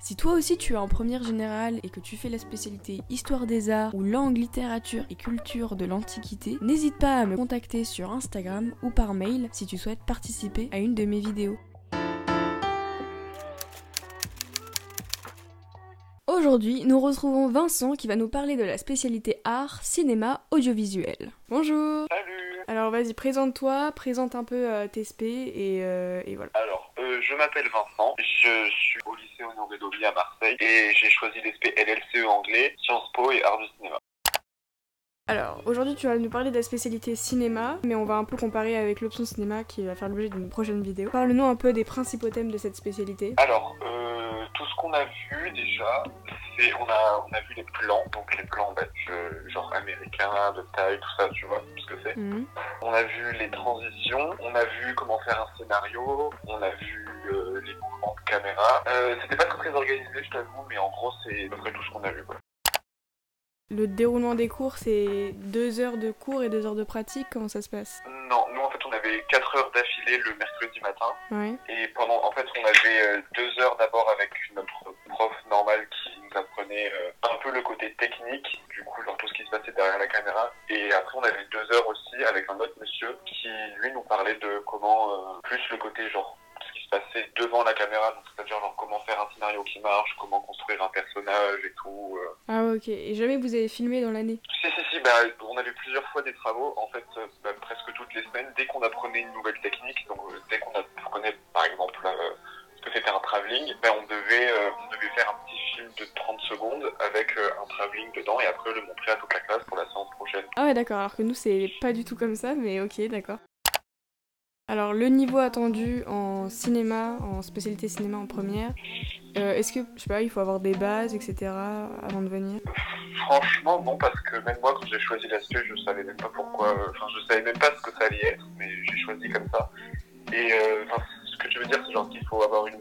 Si toi aussi tu es en première générale et que tu fais la spécialité Histoire des Arts ou Langue, Littérature et Culture de l'Antiquité, n'hésite pas à me contacter sur Instagram ou par mail si tu souhaites participer à une de mes vidéos. Aujourd'hui, nous retrouvons Vincent qui va nous parler de la spécialité art, cinéma, audiovisuel. Bonjour Salut Alors vas-y, présente-toi, présente un peu euh, tes spé et, euh, et voilà. Alors, euh, je m'appelle Vincent, je suis au lycée Honoré d'Aubry à Marseille et j'ai choisi l'ESP LLCE anglais, Sciences Po et Art du cinéma. Alors, aujourd'hui, tu vas nous parler de la spécialité cinéma, mais on va un peu comparer avec l'option cinéma qui va faire l'objet d'une prochaine vidéo. Parle-nous un peu des principaux thèmes de cette spécialité. Alors, euh, tout ce qu'on a vu déjà, c'est on a, on a vu les plans, donc les plans bah, de- genre américains, de taille, tout ça, tu vois ce que c'est. Mhm. On a vu les transitions, on a vu comment faire un scénario, on a vu euh, les mouvements de caméra. Euh, C'était pas très, très organisé, je t'avoue, mais en gros, c'est à peu près tout ce qu'on a vu. Quoi. Le déroulement des cours, c'est deux heures de cours et deux heures de pratique, comment ça se passe? Non, nous en fait, on avait 4 heures d'affilée le mercredi matin. Ouais. Et pendant, en fait, on avait euh, deux heures d'abord côté, genre, ce qui se passait devant la caméra, donc c'est-à-dire, genre, comment faire un scénario qui marche, comment construire un personnage et tout. euh. Ah ouais, ok. Et jamais vous avez filmé dans l'année? Si, si, si, bah, on avait plusieurs fois des travaux, en fait, euh, bah, presque toutes les semaines, dès qu'on apprenait une nouvelle technique, donc euh, dès qu'on apprenait, par exemple, euh, ce que c'était un travelling, bah, on, devait, euh, on devait faire un petit film de 30 secondes avec euh, un travelling dedans et après le montrer à toute la classe pour la séance prochaine. Ah ouais, d'accord. Alors que nous, c'est pas du tout comme ça, mais ok, d'accord. Alors, le niveau attendu en cinéma, en spécialité cinéma en première, euh, est-ce que, je sais pas, il faut avoir des bases, etc. avant de venir? Franchement, non, parce que même moi, quand j'ai choisi l'aspect, je savais même pas pourquoi, euh, enfin, je savais même pas ce que ça allait être, mais j'ai choisi comme ça. Et, euh, ce que tu veux dire, c'est genre qu'il faut avoir une,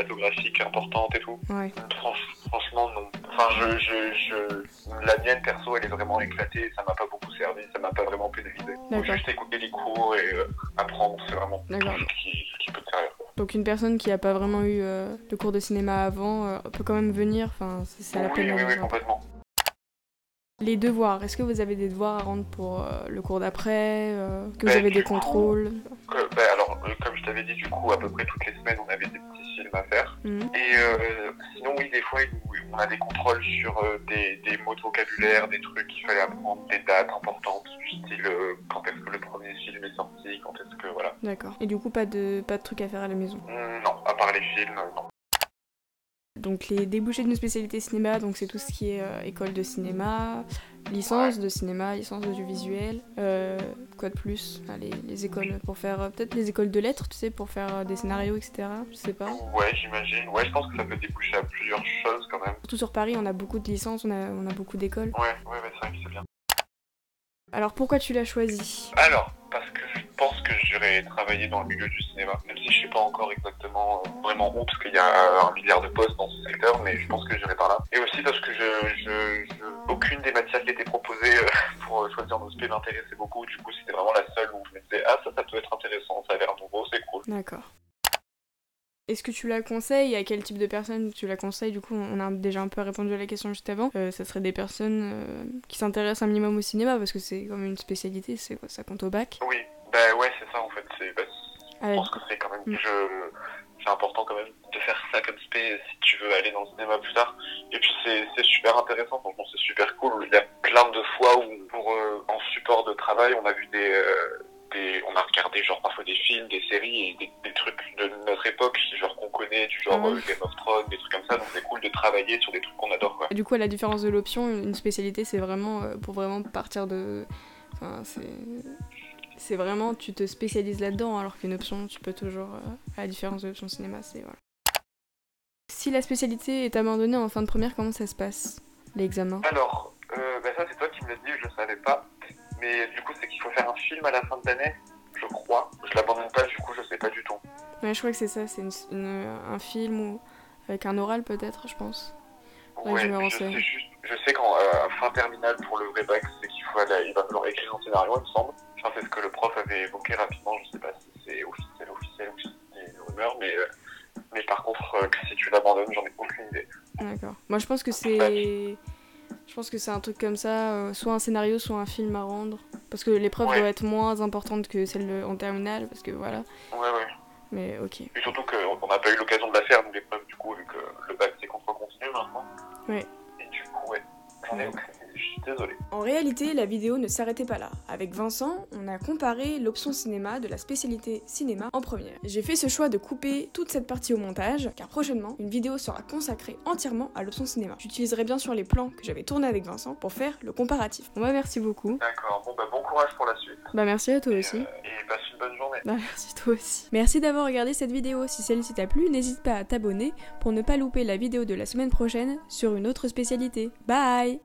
une culture cinématographique importante et tout. Ouais. Franch- franchement, non. Enfin, je, je, je, la mienne, perso, elle est vraiment éclatée, ça m'a pas beaucoup servi, ça m'a pas vraiment pénalisé. Faut juste écouter les cours et euh, apprendre, c'est vraiment ce qui, ce qui peut te servir. Donc une personne qui a pas vraiment eu euh, de cours de cinéma avant euh, peut quand même venir, enfin c'est la peine. oui, oui, genre. complètement. Les devoirs, est-ce que vous avez des devoirs à rendre pour euh, le cours d'après euh, Que vous Ben, avez des coup- contrôles? euh, comme je t'avais dit, du coup, à peu près toutes les semaines, on avait des petits films à faire. Mhm. Et euh, sinon, oui, des fois, on a des contrôles sur euh, des, des mots de vocabulaire, des trucs qu'il fallait apprendre, des dates importantes, du style euh, quand est-ce que le premier film est sorti, quand est-ce que, voilà. D'accord. Et du coup, pas de, pas de trucs à faire à la maison? Mm, Non, à part les films, euh, non. Donc les débouchés d'une spécialité cinéma, donc c'est tout ce qui est euh, école de cinéma, licence de cinéma, licence d'audiovisuel, euh, quoi de plus Ah, les, les écoles pour faire, euh, peut-être les écoles de lettres, tu sais, pour faire euh, des scénarios, etc. Je sais pas. Ouais, j'imagine. Ouais, je pense que ça peut déboucher à plusieurs choses quand même. Surtout sur Paris, on a beaucoup de licences, on a, on a beaucoup d'écoles. Ouais, ouais, ouais, c'est vrai que c'est bien. Alors pourquoi tu l'as choisi? Alors, parce que pense que j'irai travailler dans le milieu du cinéma, même si je sais pas encore exactement euh, vraiment où, parce qu'il y a un milliard de postes dans ce secteur, mais je pense que j'irai par là. Et aussi parce que je, je, je- aucune des matières qui étaient proposées euh, pour euh, choisir nos spé m'intéressait beaucoup, du coup c'était vraiment la seule où je me disais ah ça ça peut être intéressant, ça a l'air nouveau, c'est cool. D'accord. Est-ce que tu la conseilles? À quel type de personnes tu la conseilles? Du coup, on a déjà un peu répondu à la question juste avant. Euh, ça serait des personnes euh, qui s'intéressent un minimum au cinéma parce que c'est comme une spécialité, c'est quoi, ça compte au bac. Oui, bah ouais c'est ça en fait, À Je pense que c'est quand même Mm. je... c'est important quand même de faire ça comme spé si tu veux aller dans le cinéma plus tard. Et puis c'est super intéressant, franchement c'est super cool. Il y a plein de fois où pour euh, en support de travail on a vu des, euh, des on a regardé genre parfois des films, des séries et des, des trucs de notre époque genre qu'on connaît du genre Ah. euh, Game of Thrones, des trucs comme ça. Donc c'est cool de travailler sur des trucs qu'on adore quoi. Du coup, à la différence de l'option, une spécialité, c'est vraiment pour vraiment partir de. Enfin, c'est. C'est vraiment, tu te spécialises là-dedans, alors qu'une option, tu peux toujours, euh, à la différence de l'option cinéma, c'est voilà. Si la spécialité est abandonnée en fin de première, comment ça se passe L'examen? Alors, euh, bah ça c'est toi qui me l'as dit, je savais pas. Mais du coup, c'est qu'il faut faire un film à la fin de l'année, je crois. Je l'abandonne pas, du coup, je sais pas du tout. Ouais, je crois que c'est ça, c'est un film ou avec un oral peut-être, je pense. Ouais, je me je, renseigne. sais juste, je sais qu'en euh, fin terminale pour le vrai bac, c'est qu'il faut aller, il va falloir écrire un scénario, il me semble. Enfin, c'est ce que le prof avait évoqué rapidement. Je sais pas si c'est officiel, officiel ou si c'est une rumeur, mais euh, mais par contre, euh, que si tu l'abandonnes, j'en ai aucune idée. D'accord. Moi, je pense que c'est. Je pense que c'est un truc comme ça, euh, soit un scénario, soit un film à rendre. Parce que l'épreuve Ouais. doit être moins importante que celle de- en terminale, parce que voilà. Ouais, ouais. Mais ok. Et surtout qu'on n'a pas eu l'occasion de la faire, nous, l'épreuve, du coup, vu que le bac c'est contre continu maintenant. Ouais. Et du coup, ouais, j'en ai aucune idée. Je suis désolé. En réalité, la vidéo ne s'arrêtait pas là. Avec Vincent, a comparé l'option cinéma de la spécialité cinéma en première. J'ai fait ce choix de couper toute cette partie au montage, car prochainement, une vidéo sera consacrée entièrement à l'option cinéma. J'utiliserai bien sûr les plans que j'avais tournés avec Vincent pour faire le comparatif. Bon bah merci beaucoup. D'accord, bon, bah, bon courage pour la suite. Bah merci à toi Et, aussi. euh, et passe une bonne journée. Bah, merci toi aussi. Merci d'avoir regardé cette vidéo. Si celle-ci t'a plu, n'hésite pas à t'abonner pour ne pas louper la vidéo de la semaine prochaine sur une autre spécialité. Bye